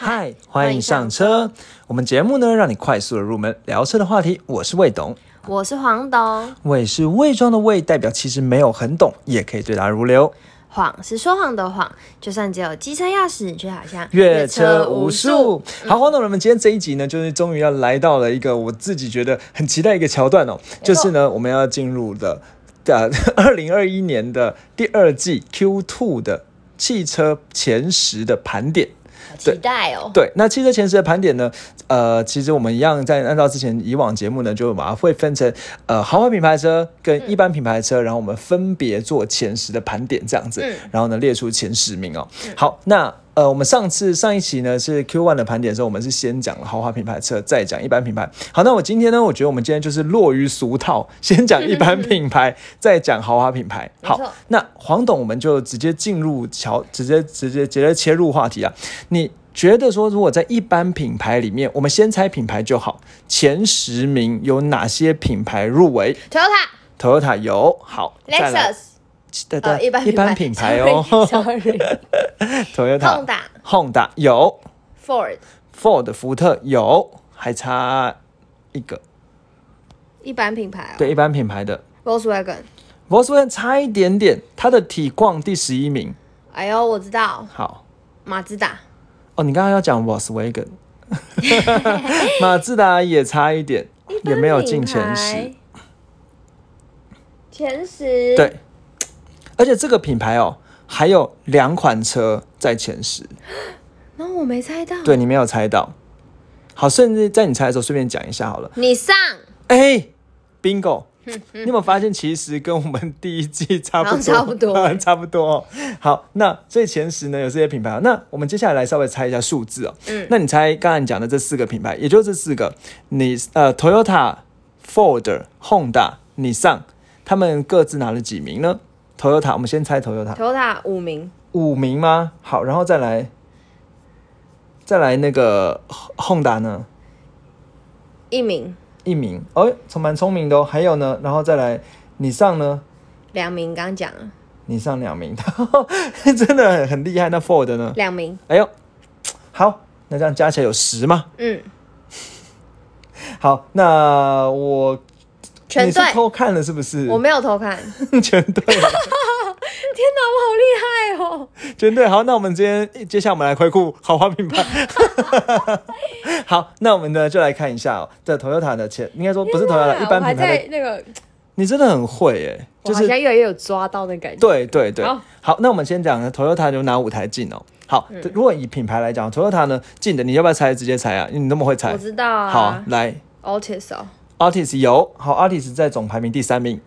嗨，欢迎上车。我们节目呢，让你快速的入门聊车的话题。我是魏董，我是黄董。魏是伪装的魏，代表其实没有很懂，也可以对答如流。谎是说谎的谎，就算只有机车钥匙，却好像阅车无数。好，黄董，我们今天这一集呢，就是终于要来到了一个我自己觉得很期待一个桥段哦，就是呢，我们要进入的的 二零二一年的第二季 Q Two 的汽车前十的盘点。好期待哦。对，那汽车前十的盘点呢？呃，其实我们一样在按照之前以往节目呢，就把它会分成呃豪华品牌车跟一般品牌车，然后我们分别做前十的盘点这样子，然后呢列出前十名哦。好，那呃我们上次上一期呢是 Q one 的盘点的时候，我们是先讲了豪华品牌车，再讲一般品牌。好，那我今天呢，我觉得我们今天就是落于俗套，先讲一般品牌，再讲豪华品牌。好，那黄董我们就直接进入桥，直接直接直接切入话题啊，你。觉得说，如果在一般品牌里面，我们先猜品牌就好。前十名有哪些品牌入围？Toyota，Toyota 有。好，Lexus，对对，一般一般品牌哦。Sorry，Toyota，Honda 有。Ford，Ford 福特有，还差一个。一般品牌哦。对，一般品牌的。Volkswagen，Volkswagen 差一点点，它的体况第十一名。哎呦，我知道。好，马自达。哦，你刚刚要讲 Volkswagen，马自达也差一点，也没有进前十。前十。对，而且这个品牌哦，还有两款车在前十。那我没猜到。对你没有猜到。好，甚至在你猜的时候，顺便讲一下好了。你上。哎，Bingo。你有没有发现，其实跟我们第一季差不多，差不多，差不多。好，那最前十呢有这些品牌。那我们接下来来稍微猜一下数字哦。嗯，那你猜刚才你讲的这四个品牌，也就这四个，你呃，Toyota、Ford、Honda、你上，他们各自拿了几名呢？Toyota，我们先猜 Toyota。Toyota 五名。五名吗？好，然后再来，再来那个 Honda 呢？一名。一名哦，聪蛮聪明的哦。还有呢，然后再来，你上呢？两名，刚讲了。你上两名，真的很很厉害。那 Ford 呢？两名。哎呦，好，那这样加起来有十吗？嗯。好，那我全对偷看了是不是？我没有偷看，全对。天哪，我好厉害哦！全对，好，那我们今天接下来我们来回顾豪华品牌。好，那我们呢就来看一下哦，这 Toyota 的前，应该说不是 Toyota，一般品牌的那个，你真的很会哎，就是好像越来越有抓到的感觉。对对对，好，那我们先讲 Toyota 就拿五台进哦。好，如果以品牌来讲，Toyota 呢进的，你要不要猜？直接猜啊，你那么会猜，我知道啊。好，来，Altis 哦，Altis 有，好，Artist 在总排名第三名。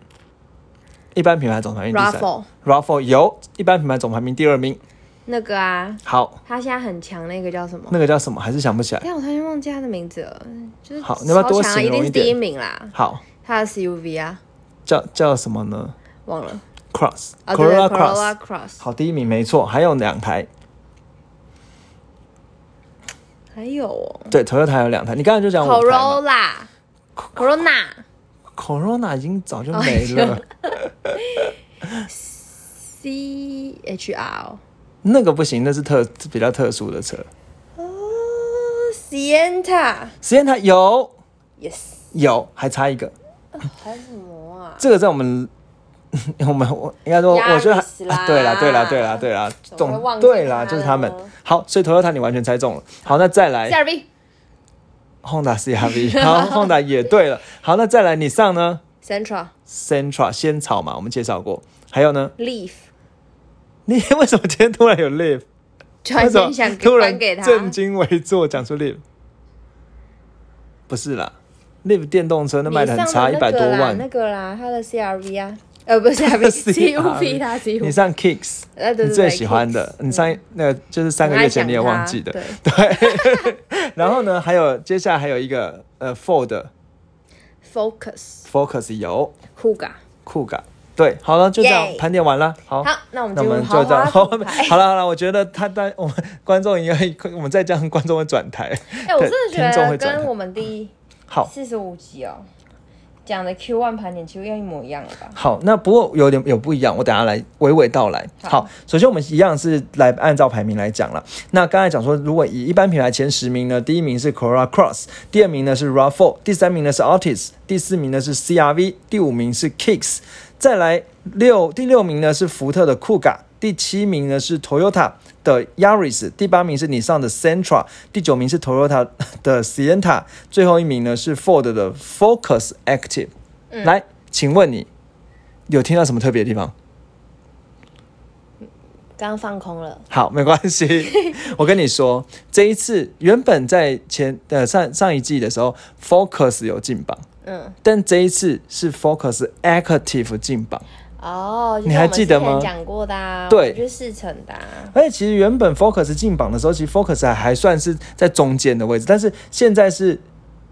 一般品牌总排名第三，Raffle 有一般品牌总排名第二名。那个啊，好，他现在很强，那个叫什么？那个叫什么？还是想不起来。但我突然忘记他的名字了，就是好，你要不要多形容一定是第一名啦。好，他的 SUV 啊，叫叫什么呢？忘了，Cross，Corolla Cross。好，第一名没错，还有两台，还有哦，对，Toyota 有两台，你刚才就讲 Corolla，Corona。Corona 已经早就没了。C H R 那个不行，那是特比较特殊的车。哦，Sienna，Sienna 有，Yes，有，还差一个。还有什么啊？这个在我们我们我应该说，我觉得对啦，对啦，对啦，对啦，总对啦，就是他们。好，所以 Toyota 你完全猜中了。好，那再来。Honda CRV，好，Honda 也对了。好，那再来你上呢？Centra，Centra 仙草嘛，我们介绍过。还有呢？Leaf，你 为什么今天突然有 Leaf？突然想突然正襟危坐讲出 Leaf？不是啦，Leaf 电动车那卖的很差，一百多万。那个啦，他的 CRV 啊。呃，不是 C U P 他 C U。你上 Kicks，你最喜欢的，你上那个就是三个月前你也忘记的，对。然后呢，还有接下来还有一个呃 Ford，Focus，Focus 有酷嘎酷嘎，对，好了，就这样盘点完了。好，那我们那我们就这样。好了好了，我觉得他当我们观众应该，我们再这样，观众会转台。哎，我真的觉得跟我们第好四十五集哦。讲的 Q one 盘点几乎要一模一样了吧？好，那不过有点有不一样，我等下来娓娓道来。好，首先我们一样是来按照排名来讲了。那刚才讲说，如果以一般品牌前十名呢，第一名是 Corolla Cross，第二名呢是 Rav4，第三名呢是 Altis，第四名呢是 CRV，第五名是 Kicks，再来六第六名呢是福特的酷 a 第七名呢是 Toyota 的 Yaris，第八名是你上的 Sentra，第九名是 Toyota 的 Sienna，最后一名呢是 Ford 的 Focus Active。来，请问你有听到什么特别的地方？刚刚放空了。好，没关系。我跟你说，这一次原本在前呃上上一季的时候，Focus 有进榜，嗯，但这一次是 Focus Active 进榜。哦，你还记得吗？讲过的，啊对，就是四成的。啊而且其实原本 Focus 进榜的时候，其实 Focus 还还算是在中间的位置，但是现在是。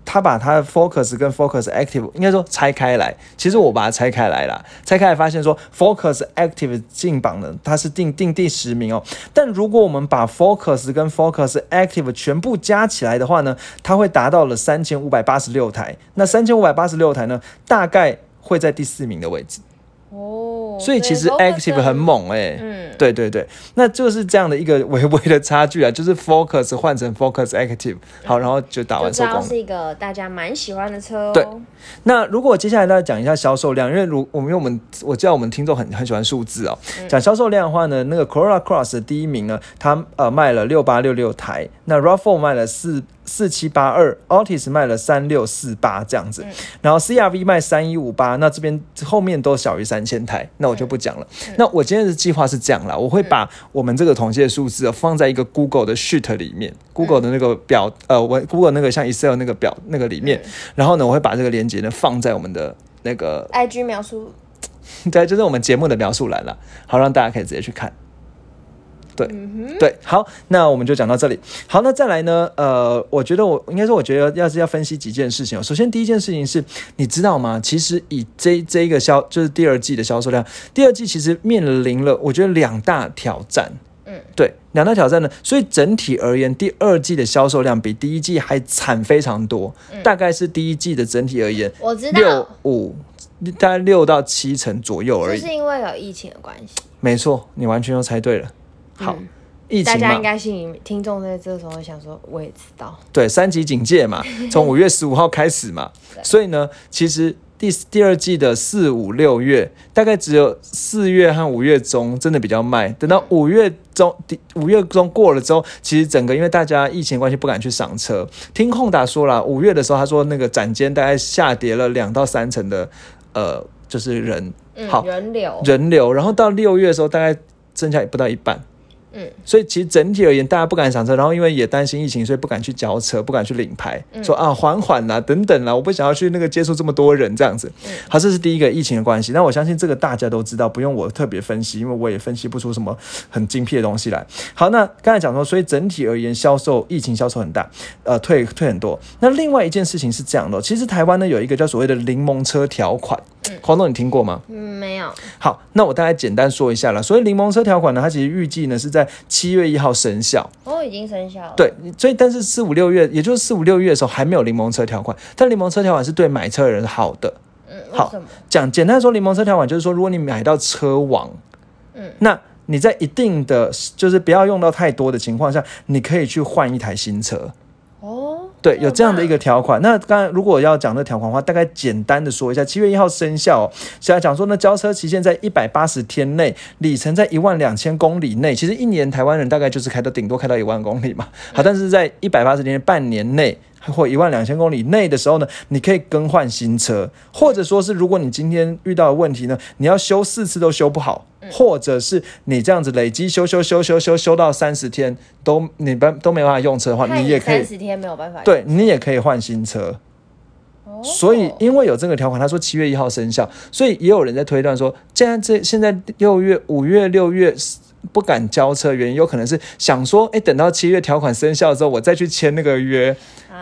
他把他的 Focus 跟 Focus Active 应该说拆开来，其实我把它拆开来了，拆开来发现说 Focus Active 进榜的，它是定定第十名哦。但如果我们把 Focus 跟 Focus Active 全部加起来的话呢，它会达到了三千五百八十六台。那三千五百八十六台呢，大概会在第四名的位置。哦，所以其实 active 很猛哎，嗯，对对对，那就是这样的一个 微微的差距啊，就是 focus 换成 focus active，好，然后就打完收工。是一个大家蛮喜欢的车哦。对，那如果接下来大家讲一下销售量，因为如我们因为我们我知道我们听众很很喜欢数字哦，讲销售量的话呢，那个 Corolla Cross 的第一名呢，它呃卖了六八六六台，那 Rav4 卖了四。四七八二，Altis 卖了三六四八这样子，然后 CRV 卖三一五八，那这边后面都小于三千台，那我就不讲了。那我今天的计划是这样啦，我会把我们这个统计的数字放在一个 Google 的 Sheet 里面，Google 的那个表，呃，我 Google 那个像 Excel 那个表那个里面，然后呢，我会把这个链接呢放在我们的那个 IG 描述，对，就是我们节目的描述栏了，好让大家可以直接去看。对对，好，那我们就讲到这里。好，那再来呢？呃，我觉得我应该说，我觉得要是要分析几件事情哦。首先，第一件事情是，你知道吗？其实以这这一个销，就是第二季的销售量，第二季其实面临了我觉得两大挑战。嗯，对，两大挑战呢。所以整体而言，第二季的销售量比第一季还惨非常多。大概是第一季的整体而言，我知道六五大概六到七成左右而已。是因为有疫情的关系。没错，你完全又猜对了。好，疫情大家应该心里听众在这时候想说，我也知道，对，三级警戒嘛，从五月十五号开始嘛，所以呢，其实第第二季的四五六月，大概只有四月和五月中真的比较慢，等到五月中，五月中过了之后，其实整个因为大家疫情关系不敢去赏车，听控达说了，五月的时候他说那个展间大概下跌了两到三成的，呃，就是人，好人流。人流，然后到六月的时候大概剩下不到一半。嗯，所以其实整体而言，大家不敢上车，然后因为也担心疫情，所以不敢去交车，不敢去领牌，说啊缓缓啦，等等啦，我不想要去那个接触这么多人这样子。好，这是第一个疫情的关系。那我相信这个大家都知道，不用我特别分析，因为我也分析不出什么很精辟的东西来。好，那刚才讲说，所以整体而言，销售疫情销售很大，呃，退退很多。那另外一件事情是这样的，其实台湾呢有一个叫所谓的柠檬车条款，黄总你听过吗？嗯，没有。好，那我大概简单说一下了。所以柠檬车条款呢，它其实预计呢是在在七月一号生效，哦，已经生效了。对，所以但是四五六月，也就是四五六月的时候还没有柠檬车条款，但柠檬车条款是对买车的人好的。嗯，好，讲简单说，柠檬车条款就是说，如果你买到车网，嗯，那你在一定的就是不要用到太多的情况下，你可以去换一台新车。对，有这样的一个条款。那刚才如果要讲这条款的话，大概简单的说一下，七月一号生效，是要讲说呢，交车期限在一百八十天内，里程在一万两千公里内。其实一年台湾人大概就是开到顶多开到一万公里嘛。好，但是在一百八十天半年内。或一万两千公里内的时候呢，你可以更换新车，或者说是如果你今天遇到的问题呢，你要修四次都修不好，或者是你这样子累积修修修修修修到三十天都你不都没办法用车的话，你也可以三十天没有办法，对你也可以换新车。所以因为有这个条款，他说七月一号生效，所以也有人在推断说，既然这现在六月五月六月。不敢交车，原因有可能是想说，哎，等到七月条款生效之后，我再去签那个约，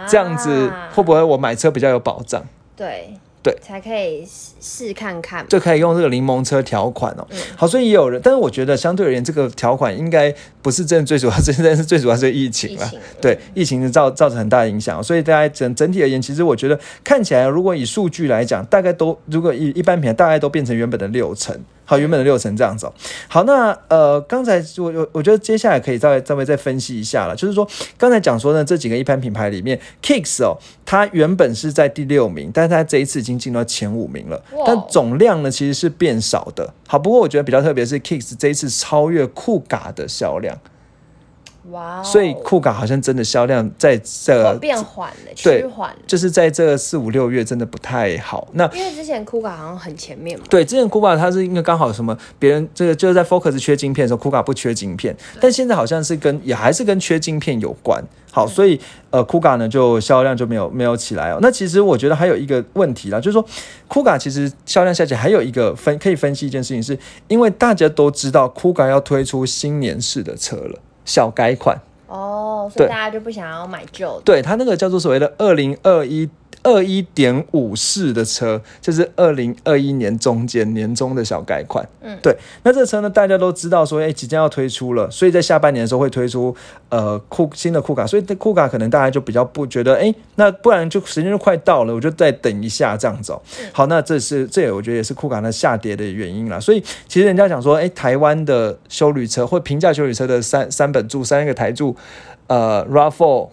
这样子会不会我买车比较有保障？对。对才可以试试看看。就可以用这个柠檬车条款哦。好，所以也有人，但是我觉得相对而言，这个条款应该不是真的最主要，真的是最主要是疫情了。对，疫情是造造成很大的影响，所以大家整整体而言，其实我觉得看起来，如果以数据来讲，大概都如果以一般品牌，大概都变成原本的六成。好，原本的六成这样子、哦。好，那呃，刚才我我我觉得接下来可以再稍微再分析一下了，就是说刚才讲说呢，这几个一般品牌里面，Kicks 哦，它原本是在第六名，但是它这一次已经进到前五名了哇，但总量呢其实是变少的。好，不过我觉得比较特别是 Kicks 这一次超越酷嘎的销量，哇哦，所以酷卡好像真的销量在这哦变缓了，对趋缓了。就是在这四五六月真的不太好。那因为之前酷卡好像很前面嘛，对，之前酷卡它是因为刚好什么别人这个就是在 Focus 缺晶片的时候，酷卡不缺晶片，但现在好像是跟也还是跟缺晶片有关。好，所以呃酷卡呢就销量就没有没有起来哦。那其实我觉得还有一个问题啦，就是说酷卡其实销量下降，还有一个分可以分析一件事情是，因为大家都知道酷卡要推出新年式的车了，小改款。哦，所以大家就不想要买旧的。对，它那个叫做所谓的二零二一二一点五式的车，就是二零二一年中间年中的小改款。嗯对。那这个车呢，大家都知道说，哎，即将要推出了，所以在下半年的时候会推出呃酷新的酷卡，所以酷卡可能大家就比较不觉得，哎，那不然就时间就快到了，我就再等一下这样子哦。好，那这是这也我觉得也是酷卡的下跌的原因啦。所以其实人家讲说，哎，台湾的修旅车或平价修旅车的三三本柱三个台柱，呃，RAV4、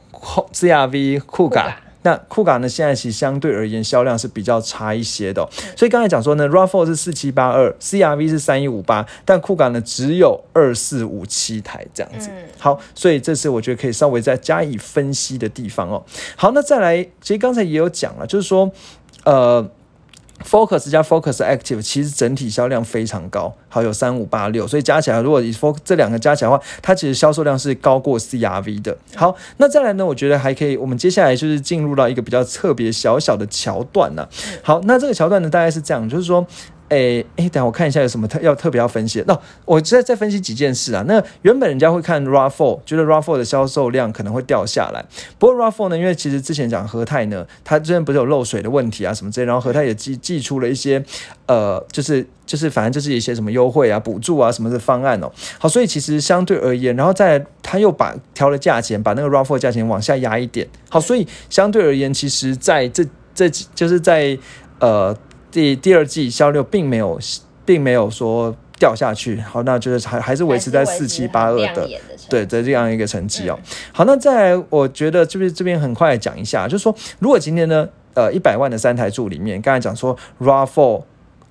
CRV、酷卡酷卡。那酷卡呢？现在其实相对而言销量是比较差一些的哦、所以刚才讲说呢，RAV4 是四七八二，CRV 是三一五八，但酷卡呢只有二四五七台这样子。嗯好，所以这是我觉得可以稍微再加以分析的地方哦。好，那再来，其实刚才也有讲了，就是说，呃。Focus 加 Focus Active 其实整体销量非常高，好有三五八六，所以加起来，如果以 Focus 这两个加起来的话，它其实销售量是高过 CRV 的。好，那再来呢，我觉得还可以，我们接下来就是进入到一个比较特别小小的桥段呢、好，那这个桥段呢，大概是这样，就是说。诶诶，等下我看一下有什么特要特别要分析。那、我再再分析几件事啊。那原本人家会看 RAV4，觉得 RAV4 的销售量可能会掉下来。不过 RAV4 呢，因为其实之前讲和泰呢，它之前不是有漏水的问题啊什么之类，然后和泰也寄寄出了一些呃，就是就是反正就是一些什么优惠啊、补助啊什么的方案哦。好，所以其实相对而言，然后再他又把调了价钱，把那个 RAV4 价钱往下压一点。好，所以相对而言，其实在这这几就是在呃。第第二季销量并没有，并没有说掉下去，好，那就是还还是维持在四七八二的，对的这样一个成绩哦。好，那再来，我觉得就是这边很快讲一下，就是说，如果今天呢，呃，一百万的三台柱里面，刚才讲说 RAV4。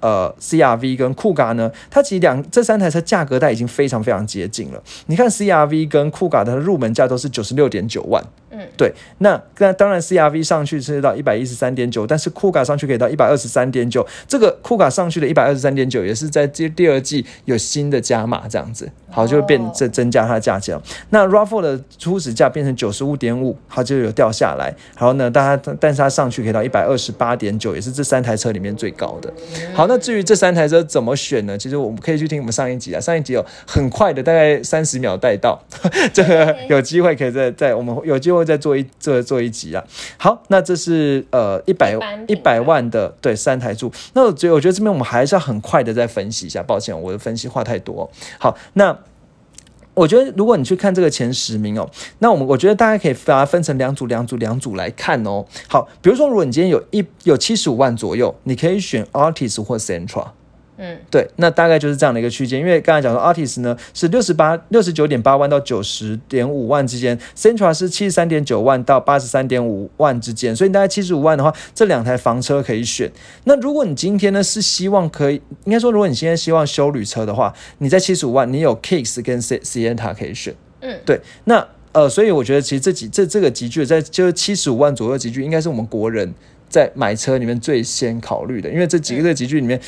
呃，CRV 跟酷咖呢，它其实两这三台车价格带已经非常非常接近了。你看 CRV 跟酷咖的入门价都是九十六点九万，嗯，对。那那当然 CRV 上去是到一百一十三点九，但是酷咖上去可以到一百二十三点九。这个酷咖上去的一百二十三点九也是在第第二季有新的加码这样子，好就会变增增加它的价钱。那 RAV4 的初始价变成九十五点五，它就有掉下来。然后呢，但它但是它上去可以到一百二十八点九，也是这三台车里面最高的。好，那至于这三台车怎么选呢？其实我们可以去听我们上一集啊，上一集有很快的，大概三十秒带到，这个有机会可以再再我们有机会再做一做做一集啊。好，那这是呃一百一百万的对三台柱。那我觉得我觉得这边我们还是要很快的再分析一下，抱歉，我的分析话太多。好，那。我觉得，如果你去看这个前十名哦，那我们我觉得大家可以把它分成两组、两组、两组来看哦。好，比如说，如果你今天有一有七十五万左右，你可以选 Artist 或 Central。嗯，对，那大概就是这样的一个区间。因为刚才讲说，Artist 呢是六十八、六十九点八万到九十点五万之间，Centra 是七十三点九万到八十三点五万之间，所以大概七十五万的话，这两台房车可以选。那如果你今天呢是希望可以，应该说，如果你现在希望修旅车的话，你在七十五万，你有 Kicks 跟 Sienna 可以选。嗯，对，那呃，所以我觉得其实这几这这个集聚在就是七十五万左右集聚，应该是我们国人在买车里面最先考虑的，因为这几个这个集聚里面。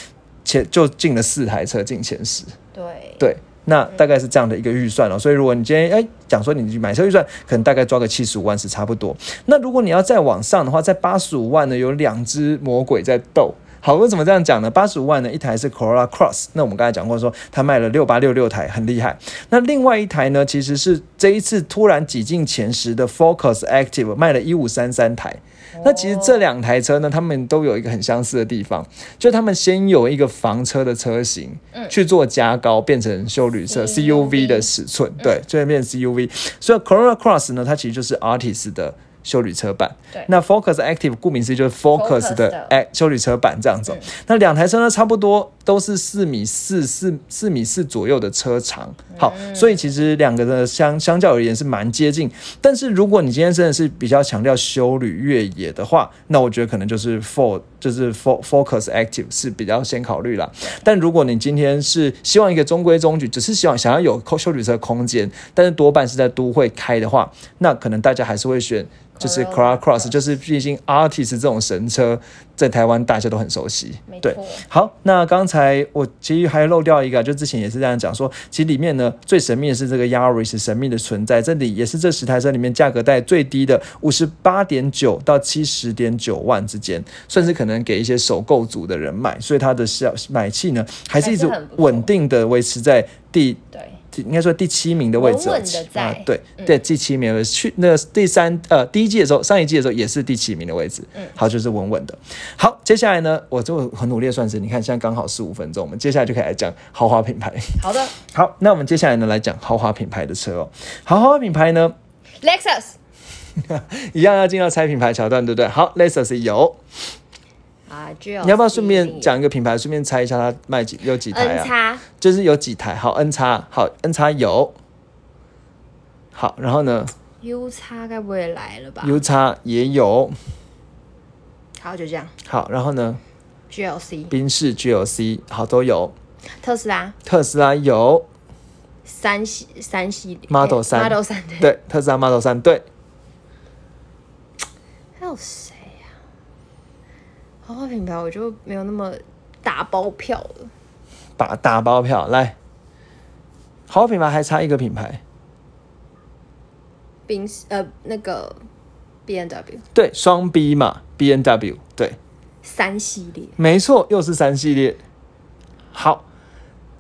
前就进了四台车进前十，对对，那大概是这样的一个预算了、哦。所以如果你今天哎讲说你买车预算可能大概抓个七十五万是差不多。那如果你要再往上的话，在八十五万呢有两只魔鬼在斗。好，为什么这样讲呢？八十五万呢，一台是 Corolla Cross，那我们刚才讲过说它卖了六八六六台，很厉害。那另外一台呢，其实是这一次突然挤进前十的 Focus Active，卖了一五三三台。那其实这两台车呢，他们都有一个很相似的地方，就他们先有一个房车的车型，去做加高，变成修旅车 CUV 的尺寸，对，就会变成 CUV。所以 Corolla Cross 呢，它其实就是 Artist 的。修旅车版，对，那 Focus Active 顾名思义就是 Focus 的哎修旅车版这样子。那两台车呢，差不多都是四米四四四米四左右的车长，好，所以其实两个的相相较而言是蛮接近。但是如果你今天真的是比较强调修旅越野的话，那我觉得可能就是 For 就是 For Focus Active 是比较先考虑啦。但如果你今天是希望一个中规中矩，只是希望想要有修旅车空间，但是多半是在都会开的话，那可能大家还是会选。就是 Corolla Cross，就是毕竟 Artist 这种神车在台湾大家都很熟悉。对，好，那刚才我其实还漏掉一个，就之前也是这样讲说，其实里面呢最神秘的是这个 Yaris 神秘的存在，这里也是这十台车里面价格带最低的，五十八点九到七十点九万之间，算是可能给一些首购族的人买，所以它的销买气呢还是一直稳定的维持在第对。应该说第七名的位置啊，对对，第七名去那第三呃第一季的时候，上一季的时候也是第七名的位置，嗯，好就是稳稳的。好，接下来呢，我就很努力的算是，你看现在刚好十五分钟，我们接下来就可以来讲豪华品牌。好的，好，那我们接下来呢来讲豪华品牌的车哦。豪华品牌呢，Lexus，一样要进到猜品牌桥段，对不对？好，Lexus 有。啊，你要不要顺便讲一个品牌，顺便猜一下它卖几有几台啊？就是有几台，好，N 叉，好，N 叉有，好，然后呢？U 叉该不会来了吧？U 叉也有，好，就这样。好，然后呢？GLC，宾士 GLC，好，都有。特斯拉，特斯拉有三系三系列 Model 三，Model 三对，特斯拉 Model 三对。还有谁？豪华品牌我就没有那么打包票了。打打包票来，豪华品牌还差一个品牌，宾呃那个 B N W 对双 B 嘛 B N W 对三系列没错又是三系列。好，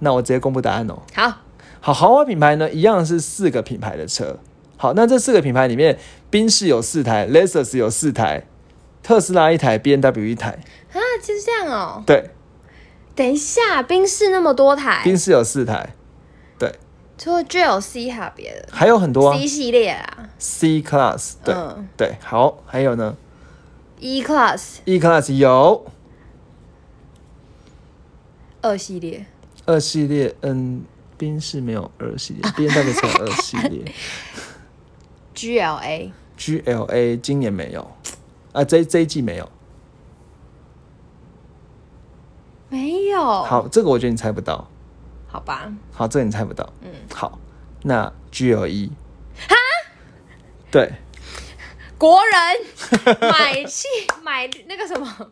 那我直接公布答案哦。好，好豪华品牌呢一样是四个品牌的车。好，那这四个品牌里面，宾士有四台，Lexus 有四台。特斯拉一台，B N W 一台。啊，就是这样哦。对，等一下，宾士那么多台，宾士有四台，对。除了 G L C 还有别的，还有很多啊。C 系列啊，C Class，对。对，好，还有呢，E Class，E Class 有。二系列，二系列，嗯，宾士没有二系列，B N W 才有二系列，G L A，G L A 今年没有。啊，这这一季没有，没有。好，这个我觉得你猜不到。好吧。好，这个你猜不到。嗯。好，那 G L E。哈？对。国人买气买那个什么。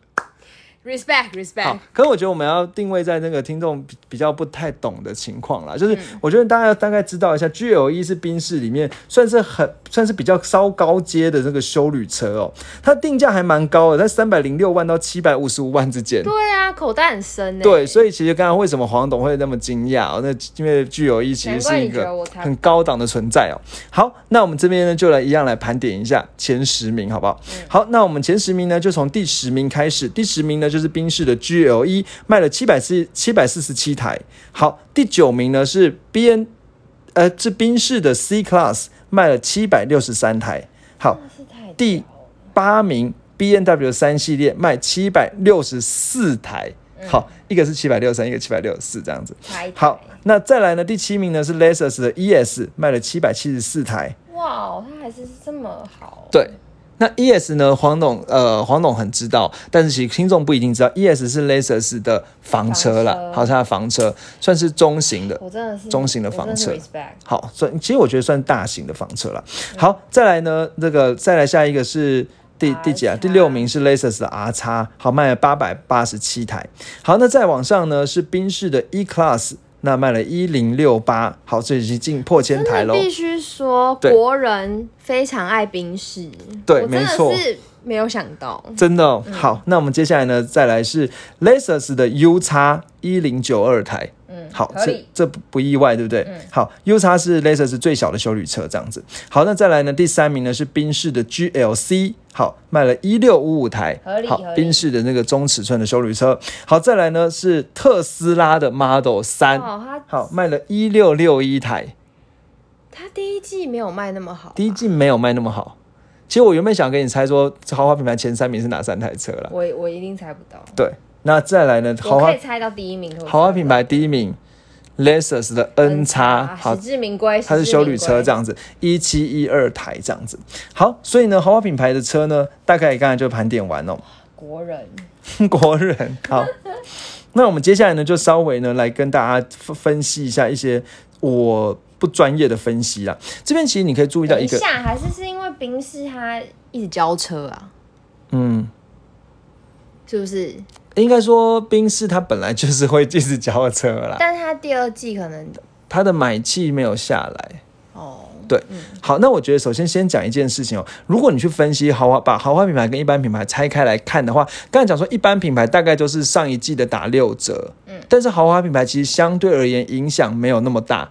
Respect respect。好，可是我觉得我们要定位在那个听众比比较不太懂的情况啦，就是我觉得大家要大概知道一下，G L E 是宾士里面算是很算是比较稍高阶的这个修旅车哦，它定价还蛮高的，在三百零六万到七百五十五万之间。对啊，口袋很深。对，所以其实刚刚为什么黄董会那么惊讶哦？那因为 G L E 其实是一个很高档的存在哦。好，那我们这边呢就来一样来盘点一下前十名，好不好？好，那我们前十名呢就从第十名开始，第十名呢。就是宾士的 G L E 卖了七百四七百四十七台。好，第九名呢是 B N，呃，是宾士的 C Class 卖了七百六十三台。好，第八名 B N W 三系列卖七百六十四台。好，一个是七百六十三，一个七百六十四，这样子。好，那再来呢？第七名呢是 Lexus 的 E S 卖了七百七十四台。哇，它还是这么好。对。那 E S 呢？黄董呃，黄董很知道，但是其实听众不一定知道，E S 是 Lexus 的房车了，好，它的房车算是中型的，我真的是中型的房车，好，算其实我觉得算大型的房车了。好，再来呢，这个再来下一个是第第几啊？第六名是 Lexus 的 R 叉，好卖了八百八十七台。好，那再往上呢是宾士的 E Class。那卖了一零六八，好，这已经进破千台喽。必须说，国人非常爱宾士，对，没错，是没有想到，真的哦、好，那我们接下来呢，再来是 Lexus 的 U 叉一零九二台。嗯，好，这。这不不意外，对不对？嗯好，U 叉是 Lexus 最小的修旅车，这样子。好，那再来呢，第三名呢是宾士的 GLC，好，卖了一六五五台好宾士的那个中尺寸的修旅车。好，再来呢是特斯拉的 Model 三，哦，好，卖了一六六一台，它第一季没有卖那么好，第一季没有卖那么好。其实我原本想跟你猜说豪华品牌前三名是哪三台车了，我我一定猜不到。对，那再来呢，豪华我可以猜到第一名，豪华品牌第一名，Lexus 的 N 叉，好实，至名归，它是修旅车这样。子，一七一二台这样子。好，所以呢，豪华品牌的车呢，大概刚才就盘点完哦。国人 国人好，那我们接下来呢，就稍微呢来跟大家分分析一下一些我不专业的分析啦。这边其实你可以注意到一个，下，还是是因为宾士他一直交车啊，嗯，是不是？应该说宾士它本来就是会一直交车啦，但是他第二季可能它的买气没有下来。哦，对，好，那我觉得首先先讲一件事情哦，如果你去分析豪华，把豪华品牌跟一般品牌拆开来看的话，刚才讲说一般品牌大概就是上一季的打六折，嗯，但是豪华品牌其实相对而言影响没有那么大，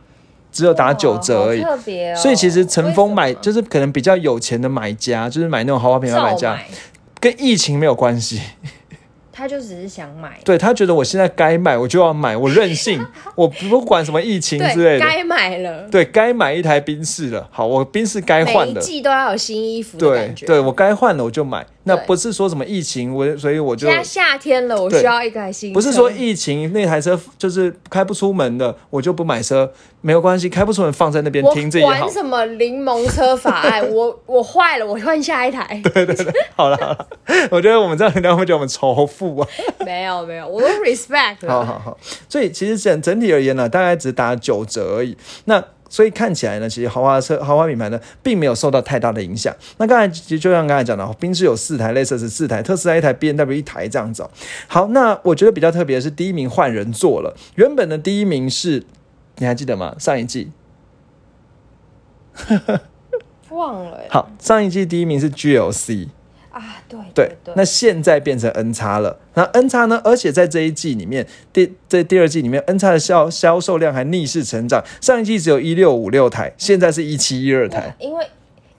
只有打九折而已。特别哦。所以其实乘风买就是可能比较有钱的买家，就是买那种豪华品牌买家，买，跟疫情没有关系。他就只是想买，对他觉得我现在该买我就要买，我任性，我不管什么疫情之类，的。该买了。对该买一台宾士了，好，我宾士该换的，每一季都要有新衣服的对感觉。对，我该换了我就买，那不是说什么疫情，我所以我就现在夏天了，我需要一台新车。不是说疫情那台车就是开不出门的，我就不买车，没有关系，开不出门放在那边我停着也好管。什么柠檬车法案，我我坏了，我换下一台。对对对好了好了，我觉得我们这样人家会觉得我们仇富啊。没有没有，我都 respect。好好好，所以其实整整体而言呢，大概只打九折而已。那所以看起来呢，其实豪华车、豪华品牌呢，并没有受到太大的影响。那刚才其实就像刚才讲的，宾士有四台，类似是四台，特斯拉一台，B N W 一台这样子、哦。好，那我觉得比较特别的是，第一名换人做了，原本的第一名是，你还记得吗？上一季，忘了欸好，上一季第一名是 G L C。啊，对对，对，那现在变成 N 叉了。那 N 叉呢？而且在这一季里面，第在第二季里面，N 叉的销销售量还逆势成长。上一季只有一六五六台，现在是一七一二台，因为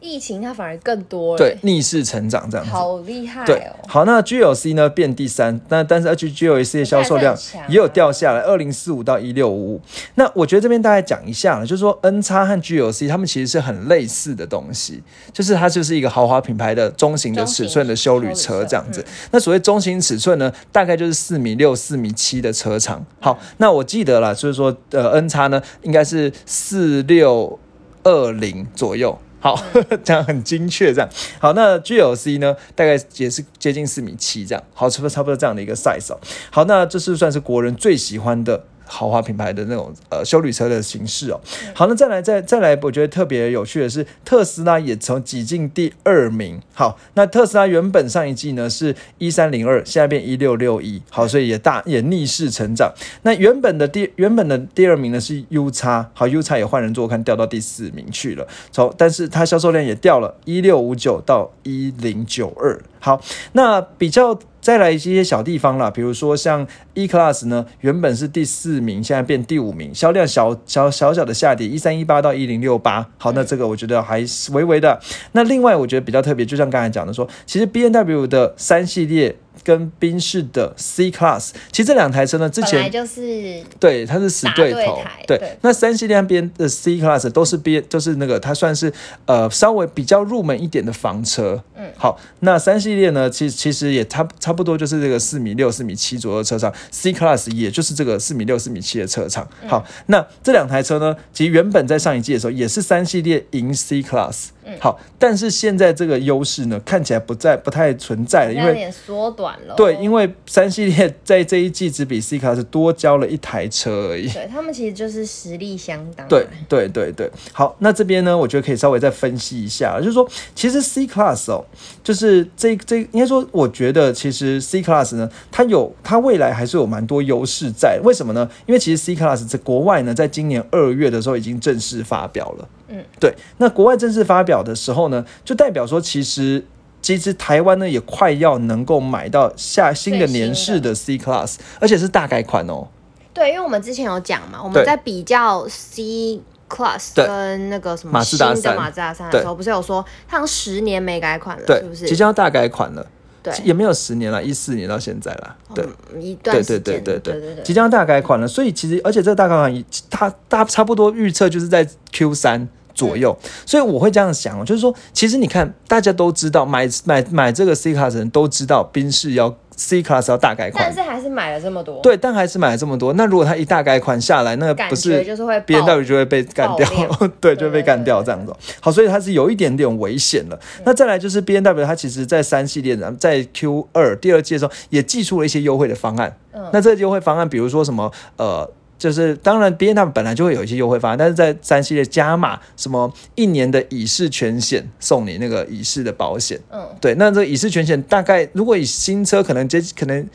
疫情它反而更多了，对，，逆势成长这样子。好厉害对哦，。好，那 GLC 呢变第三，那但是 H GLC 的销售量也有掉下来，二零四五到一六五五。那我觉得这边大概讲一下了，就是说 N 叉和 GLC 它们其实是很类似的东西，就是它就是一个豪华品牌的中型的尺寸的修旅车这样子。那所谓中型尺寸呢，大概就是四米六、四米七的车长。好，那我记得了，就是说呃 N 叉呢应该是四六二零左右。好，这样很精确，这样好。那 GLC 呢，大概也是接近四米七这样，好，差不多差不多这样的一个 size 哦。好，那这是算是国人最喜欢的豪华品牌的那种呃修旅车的形式哦。好，那再来再再来，我觉得特别有趣的是，特斯拉也从挤进第二名。好，那特斯拉原本上一季呢是一三零二，现在变一六六一，好，所以也大也逆势成长。那原本的第原本的第二名呢是 U 叉，好 U 叉也换人做看掉到第四名去了，从但是它销售量也掉了一六五九到一零九二。好，那比较再来一些小地方啦，比如说像 E Class 呢，原本是第四名，现在变第五名，销量小小小小的下跌，一三一八到一零六八。好，那这个我觉得还是微微的。那另外我觉得比较特别，就像刚才讲的说，其实 B N W 的三系列。跟宾士的 C Class，其实这两台车呢，之前就是对它是死对头打对那三系列那边的 C Class 都是边就是那个它算是呃稍微比较入门一点的房车。嗯，好，那三系列呢，其实其实也差差不多就是这个四米六、四米七左右的车长，C Class 也就是这个四米六、四米七的车长。嗯好，那这两台车呢，其实原本在上一季的时候也是三系列赢 C Class。好，嗯但是现在这个优势呢，看起来不再不太存在了，因为有点缩短了。对，因为三系列在这一季只比 C Class 多交了一台车而已。对他们其实就是实力相当。对对对对，好，那这边呢，我觉得可以稍微再分析一下，就是说，其实 C Class 哦，就是这这应该说，我觉得其实 C Class 呢，它有它未来还是有蛮多优势在，为什么呢？因为其实 C Class 在国外呢，在今年二月的时候已经正式发表了。嗯，对，那国外正式发表的时候呢，就代表说其实。其实台湾呢也快要能够买到下新的年式的 C Class，而且是大改款哦。对，因为我们之前有讲嘛，我们在比较 C Class 跟那个什么马自达三新的马自达三的时候，不是有说它好像十年没改款了，是不，是？即将要大改款了，对，也没有十年了，一四年到现在了。对，嗯一段对对时间，对。对对对。即将大改款了，所以其实而且这个大改款它大差不多预测就是在 Q 三左右，嗯所以我会这样想哦，就是说，其实你看大家都知道买买买这个 C Class 的人都知道宾士要 C Class 要大改款但，是还是买了这么多，，对，但还是买了这么多。那如果它一大改款下来，那感不是觉就是会 B N 爆 W 就会被干掉 对，就会被干掉这样子哦。好，所以它是有一点点危险了。那再来就是 B N W，它其实在三系列，在 Q 二第二季的时候也寄出了一些优惠的方案。嗯那这个优惠方案，比如说什么呃。就是当然，B N W 本来就会有一些优惠方案，但是在三系列加码什么一年的乙式全险送你那个乙式的保险，嗯，对，那这个乙式全险大概如果以新车可能接可能，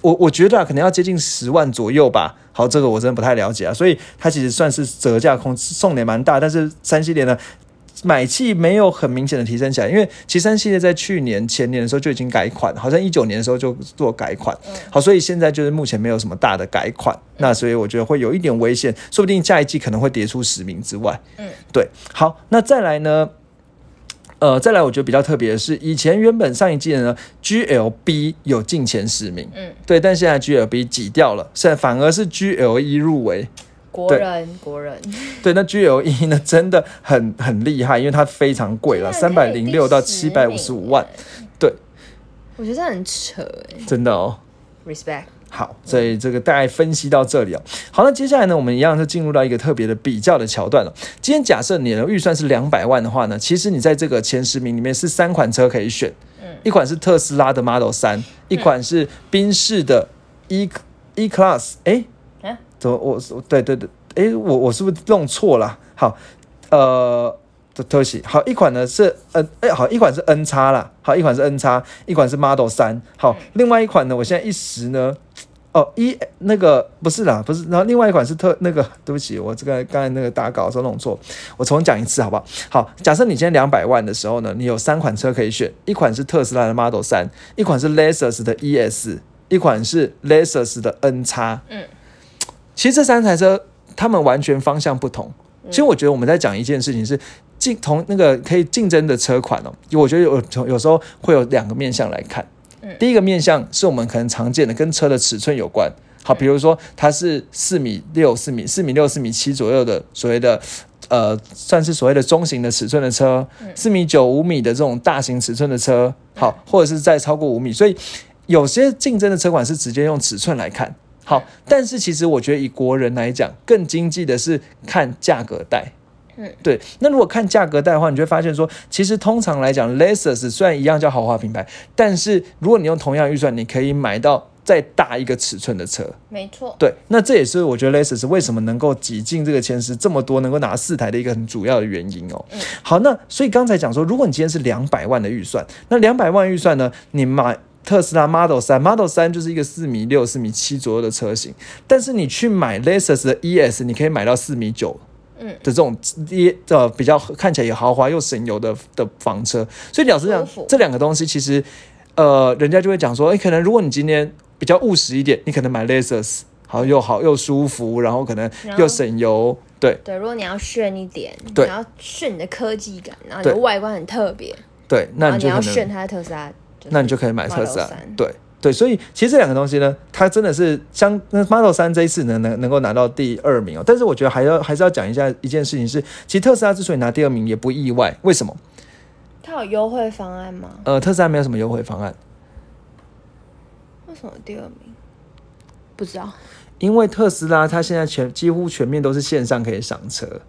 我我觉得啊，可能要接近十万左右吧。好，这个我真的不太了解啊，所以它其实算是折价空送的也蛮大，但是三系列呢。买气没有很明显的提升起来，因为其实三系列在去年前年的时候就已经改款，好像一九年的时候就做改款，好，所以现在就是目前没有什么大的改款，那所以我觉得会有一点危险，说不定下一季可能会跌出十名之外，嗯，对，好，那再来呢？呃，再来，我觉得比较特别的是，以前原本上一季的呢，GLB 有进前十名，嗯，对，但现在 GLB 挤掉了，现在反而是 GLE 入围，对国人国人，对，那 GLE 呢真的很很厉害，因为它非常贵了，三百零六到七百五十五万，，对，我觉得很扯哎真的哦。，respect，好，所以这个大概分析到这里哦。好，那接下来呢，我们一样就进入到一个特别的比较的桥段了。今天假设你的预算是两百万的话呢，其实你在这个前十名里面是三款车可以选，一款是特斯拉的 Model 三，一款是宾士的 E E Class，哎、啊怎么我对对对，诶、我我是不是弄错了？好，呃。对对不起，好一款呢是 N 哎、好一款是 N 叉啦，好一款是 N 叉，一款是 Model 三，好、另外一款呢，我现在一时呢哦，一那个不是啦，不是，然后另外一款是特那个，对不起，我这个刚才那个打稿的时候弄错，我重讲一次好不好？好，假设你今天两百万的时候呢，你有三款车可以选，一款是特斯拉的 Model 三，一款是 Lexus 的 ES，一款是 Lexus 的 N 叉。嗯，其实这三台车它们完全方向不同。其实我觉得我们在讲一件事情是竞同那个可以竞争的车款哦，我觉得有有时候会有两个面向来看。第一个面向是我们可能常见的，跟车的尺寸有关。好，比如说它是四米六、四米四米六、四米七左右的所谓的呃，算是所谓的中型的尺寸的车，四米九、五米的这种大型尺寸的车，好，或者是再超过五米，所以有些竞争的车款是直接用尺寸来看。好，但是其实我觉得以国人来讲，更经济的是看价格带。嗯，对。那如果看价格带的话，你就会发现说，其实通常来讲，Lexus 虽然一样叫豪华品牌，但是如果你用同样预算，你可以买到再大一个尺寸的车。没错，对，那这也是我觉得 Lexus 为什么能够挤进这个前十这么多，能够拿四台的一个很主要的原因哦。嗯好，那所以刚才讲说，如果你今天是两百万的预算，那两百万预算呢，你买特斯拉 Model 三，Model 三就是一个四米六、四米七左右的车型，但是你去买 Lexus 的 ES，你可以买到四米九。嗯。的这种一呃比较看起来也豪华又省油的的房车，所以老实讲这两个东西其实呃人家就会讲说，哎、可能如果你今天比较务实一点，你可能买 Lexus，好又好又舒服，然后可能又省油，对。对，如果你要炫一点，对你要炫你的科技感，然后你的外观很特别，对，那你要炫它的特斯拉，就是那你就可以买特斯拉对对，所以其实这两个东西呢，它真的是相那 Model 三这一次呢能能够拿到第二名哦，但是我觉得还要还是要讲一下一件事情是，其实特斯拉之所以拿第二名也不意外，为什么？它有优惠方案吗？呃，特斯拉没有什么优惠方案，为什么第二名？不知道因为特斯拉它现在全几乎全面都是线上可以上车，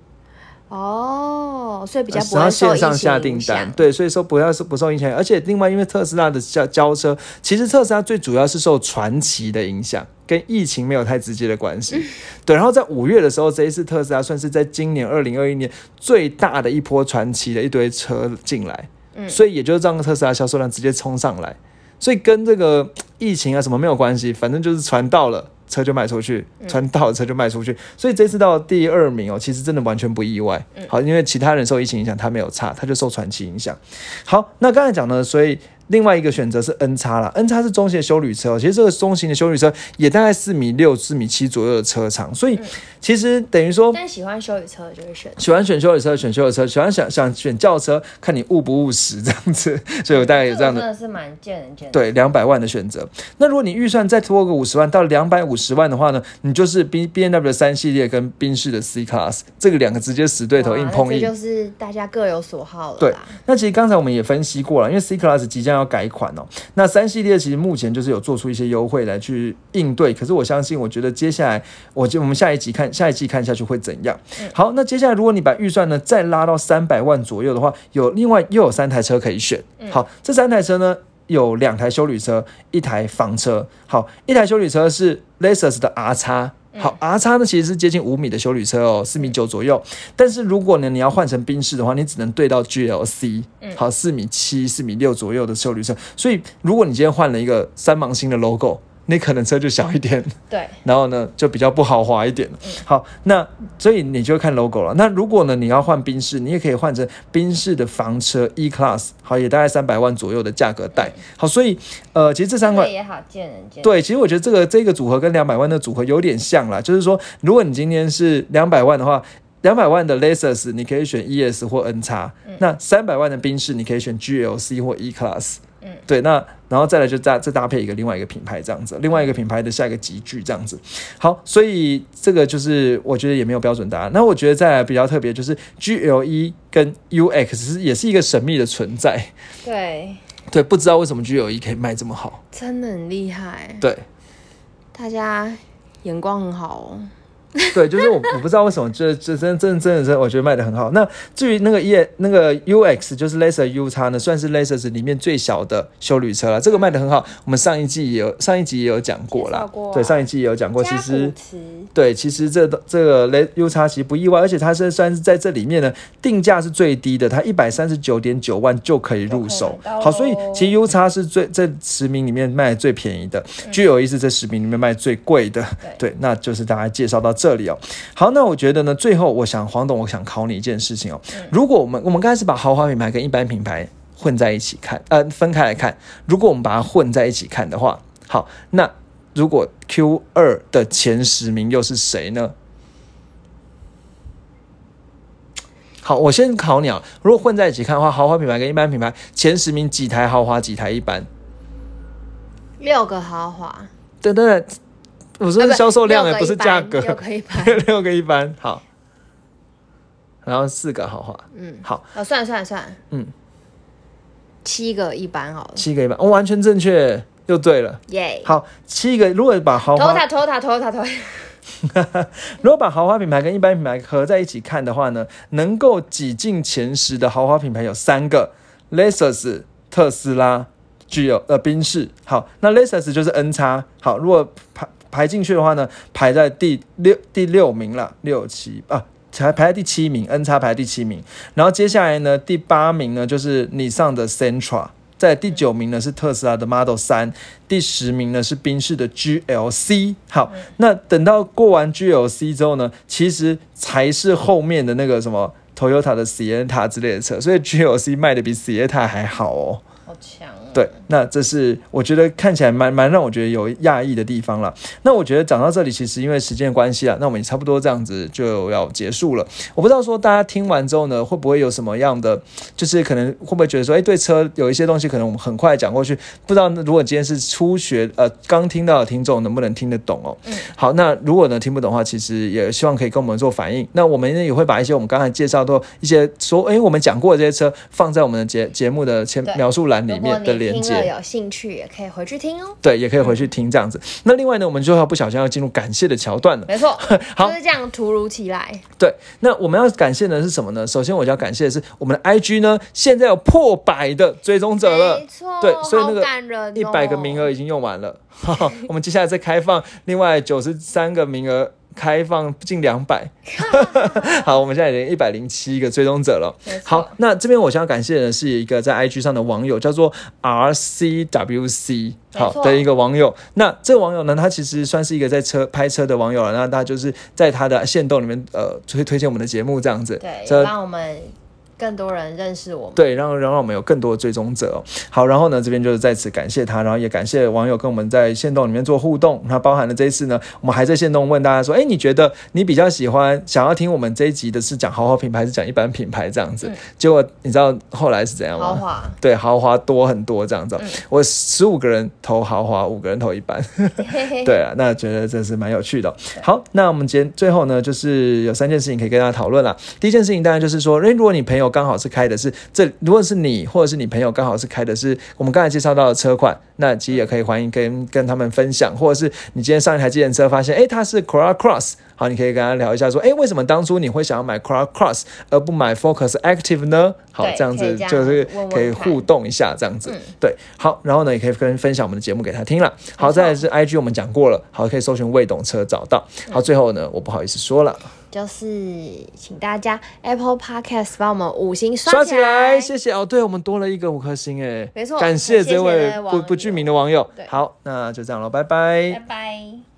哦，所以比较不会受线上下订单，。对，所以说不要是不受影响，而且另外因为特斯拉的交交车，其实特斯拉最主要是受传奇的影响，跟疫情没有太直接的关系。对，然后在五月的时候，这一次特斯拉算是在今年二零二一年最大的一波传奇的一堆车进来，嗯所以也就是让特斯拉销售量直接冲上来。所以跟这个疫情啊什么没有关系，反正就是传到了，车就卖出去，船到的车就卖出去，所以这次到第二名哦，其实真的完全不意外。好，因为其他人受疫情影响，他没有差，他就受传奇影响。好，那刚才讲呢，所以。另外一个选择是 N 叉啦 n 叉是中型的修旅车，其实这个中型的修旅车也大概四米六、四米七左右的车长，所以其实等于说，但喜欢修旅车的就会选，喜欢选修旅车选修旅车，喜欢想想选轿车，看你务不务实这样子，所以我大概有这样的，真的是蛮见仁见智。对，两百万的选择。那如果你预算再多个五十万到两百五十万的话呢，你就是 B B N W 的三系列跟宾士的 C Class 这个两个直接死对头硬碰硬，就是大家各有所好了。对，那其实刚才我们也分析过了，因为 C Class 即将要改款哦。那三系列其实目前就是有做出一些优惠来去应对，可是我相信，我觉得接下来，我就我们下一集看下一季看下去会怎样。好，那接下来如果你把预算呢再拉到三百万左右的话，有另外又有三台车可以选。好，这三台车呢有两台修旅车，一台房车。好，一台修旅车是 Lexus 的 R 叉。好，R 叉呢其实是接近五米的修旅车哦，四米九左右。但是如果呢你要换成宾士的话，你只能对到 GLC，好，四米七、四米六左右的修旅车。所以如果你今天换了一个三芒星的 logo。你可能车就小一点，对，然后呢就比较不豪华一点。好，那所以你就看 logo 了。那如果呢你要换宾士，你也可以换成宾士的房车 E Class，好，也大概三百万左右的价格带。好，所以呃，其实这三款也好见人见。对，其实我觉得这个这个组合跟两百万的组合有点像啦，就是说，如果你今天是两百万的话，两百万的 Lexus 你可以选 ES 或 N 叉，那三百万的宾士你可以选 GLC 或 E Class。对，那然后再来就再再搭配一个另外一个品牌这样子，另外一个品牌的下一个集聚这样子。好，所以这个就是我觉得也没有标准答案。那我觉得再来比较特别就是 G L E 跟 U X 是也是一个神秘的存在。对对，不知道为什么 G L E 可以卖这么好，真的很厉害。对，大家眼光很好哦。对，就是我我不知道为什么，这这真真真的是我觉得卖的很好。那至于那个 E 那个 U X 就是 Laser U 叉呢，算是 Laser 里面最小的修旅车了。这个卖的很好，我们上一季也有上一集也有讲过啦。对，上一季也有讲过。其实对，其实这这个 Laser U 叉其实不意外，而且它是算是在这里面呢定价是最低的，它一百三十九点九万就可以入手。好，所以其实 U 叉是最这十名里面卖的最便宜的，G L E 是这十名里面卖最贵的。对，那就是大家介绍到这。这里哦，好，那我觉得呢，最后我想黄董，我想考你一件事情哦。如果我们我们刚开始把豪华品牌跟一般品牌混在一起看，呃，分开来看，如果我们把它混在一起看的话，好，那如果 Q 二的前十名又是谁呢？好，我先考你啊，如果混在一起看的话，豪华品牌跟一般品牌前十名几台豪华，几台一般？六个豪华。等等。我说是销售量，哎不是价格。六个一般，六个一般，好。然后四个豪华，嗯，好。哦，算了算了算了，嗯，七个一般好了。七个一般，我完全正确，又对了，耶。好，七个，如果把豪华，投塔投塔投塔投塔，如果把豪华品牌跟一般品牌合在一起看的话呢，能够挤进前十的豪华品牌有三个：Lexus、特斯拉、具有呃宾士。好，那 Lexus 就是 N 叉。好，如果排。排进去的话呢，排在第六第六名了，六七啊，才排在第七名，N 叉排第七名。然后接下来呢，第八名呢就是你上的 Centra，在第九名呢是特斯拉的 Model 三，第十名呢是宾士的 GLC。好，那等到过完 GLC 之后呢，其实才是后面的那个什么 Toyota 的 Sienna 之类的车，所以 GLC 卖的比 Sienna 还好哦。好强。对，那这是我觉得看起来蛮蛮让我觉得有讶异的地方了。那我觉得讲到这里，其实因为时间关系啊，那我们也差不多这样子就要结束了。我不知道说大家听完之后呢，会不会有什么样的，就是可能会不会觉得说，哎，对车有一些东西可能我们很快讲过去，不知道如果今天是初学呃刚听到的听众能不能听得懂哦？嗯，好，那如果呢听不懂的话，其实也希望可以跟我们做反应。那我们呢也会把一些我们刚才介绍的一些说，哎，我们讲过的这些车放在我们的节节目的前描述栏里面的连。听了有兴趣也可以回去听哦。对，也可以回去听这样子。那另外呢，我们就要不小心要进入感谢的桥段了。没错，好，就是这样突如其来。对，那我们要感谢的是什么呢？首先，我就要感谢的是我们的 IG 呢，现在有破百的追踪者了。没错，对，所以那个一百个名额已经用完了。我们接下来再开放另外九十三个名额。开放近两百。好，我们现在已经一百零七个追踪者了。好，那这边我想要感谢的是一个在 IG 上的网友，叫做 RCWC 好的一个网友。那这个网友呢，他其实算是一个在车拍车的网友了。那他就是在他的线动里面，呃，推推荐我们的节目这样子。对，让我们。更多人认识我们，对，让让让我们有更多的追踪者。好，然后呢，这边就是再次感谢他，然后也感谢网友跟我们在线动里面做互动。那包含了这一次呢，我们还在线动问大家说，哎，你觉得你比较喜欢想要听我们这一集的是讲豪华品牌，还是讲一般品牌这样子？结果你知道后来是怎样吗？豪华，对，豪华多很多这样子。我十五个人投豪华，五个人投一般。对啊，那觉得这是蛮有趣的。好，那我们今天最后呢，就是有三件事情可以跟大家讨论了。第一件事情当然就是说，哎，如果你朋友刚好是开的是这，如果是你或者是你朋友刚好是开的是我们刚才介绍到的车款，那其实也可以欢迎跟跟他们分享，或者是你今天上一台机程车发现，哎，它是 Corolla Cross，好，你可以跟他聊一下，说，哎，为什么当初你会想要买 Corolla Cross 而不买 Focus Active 呢？好，这样子就是可以互动一下，这样子，对，好，然后呢，也可以跟分享我们的节目给他听了。好，再来是 IG，我们讲过了，好，可以搜寻未懂车找到。好，最后呢，我不好意思说了。就是请大家 Apple Podcast 帮我们五星刷起来，谢谢哦。对我们多了一个五颗星哎，没错，感谢这位不不具名的网友。好，那就这样了，拜拜，拜拜。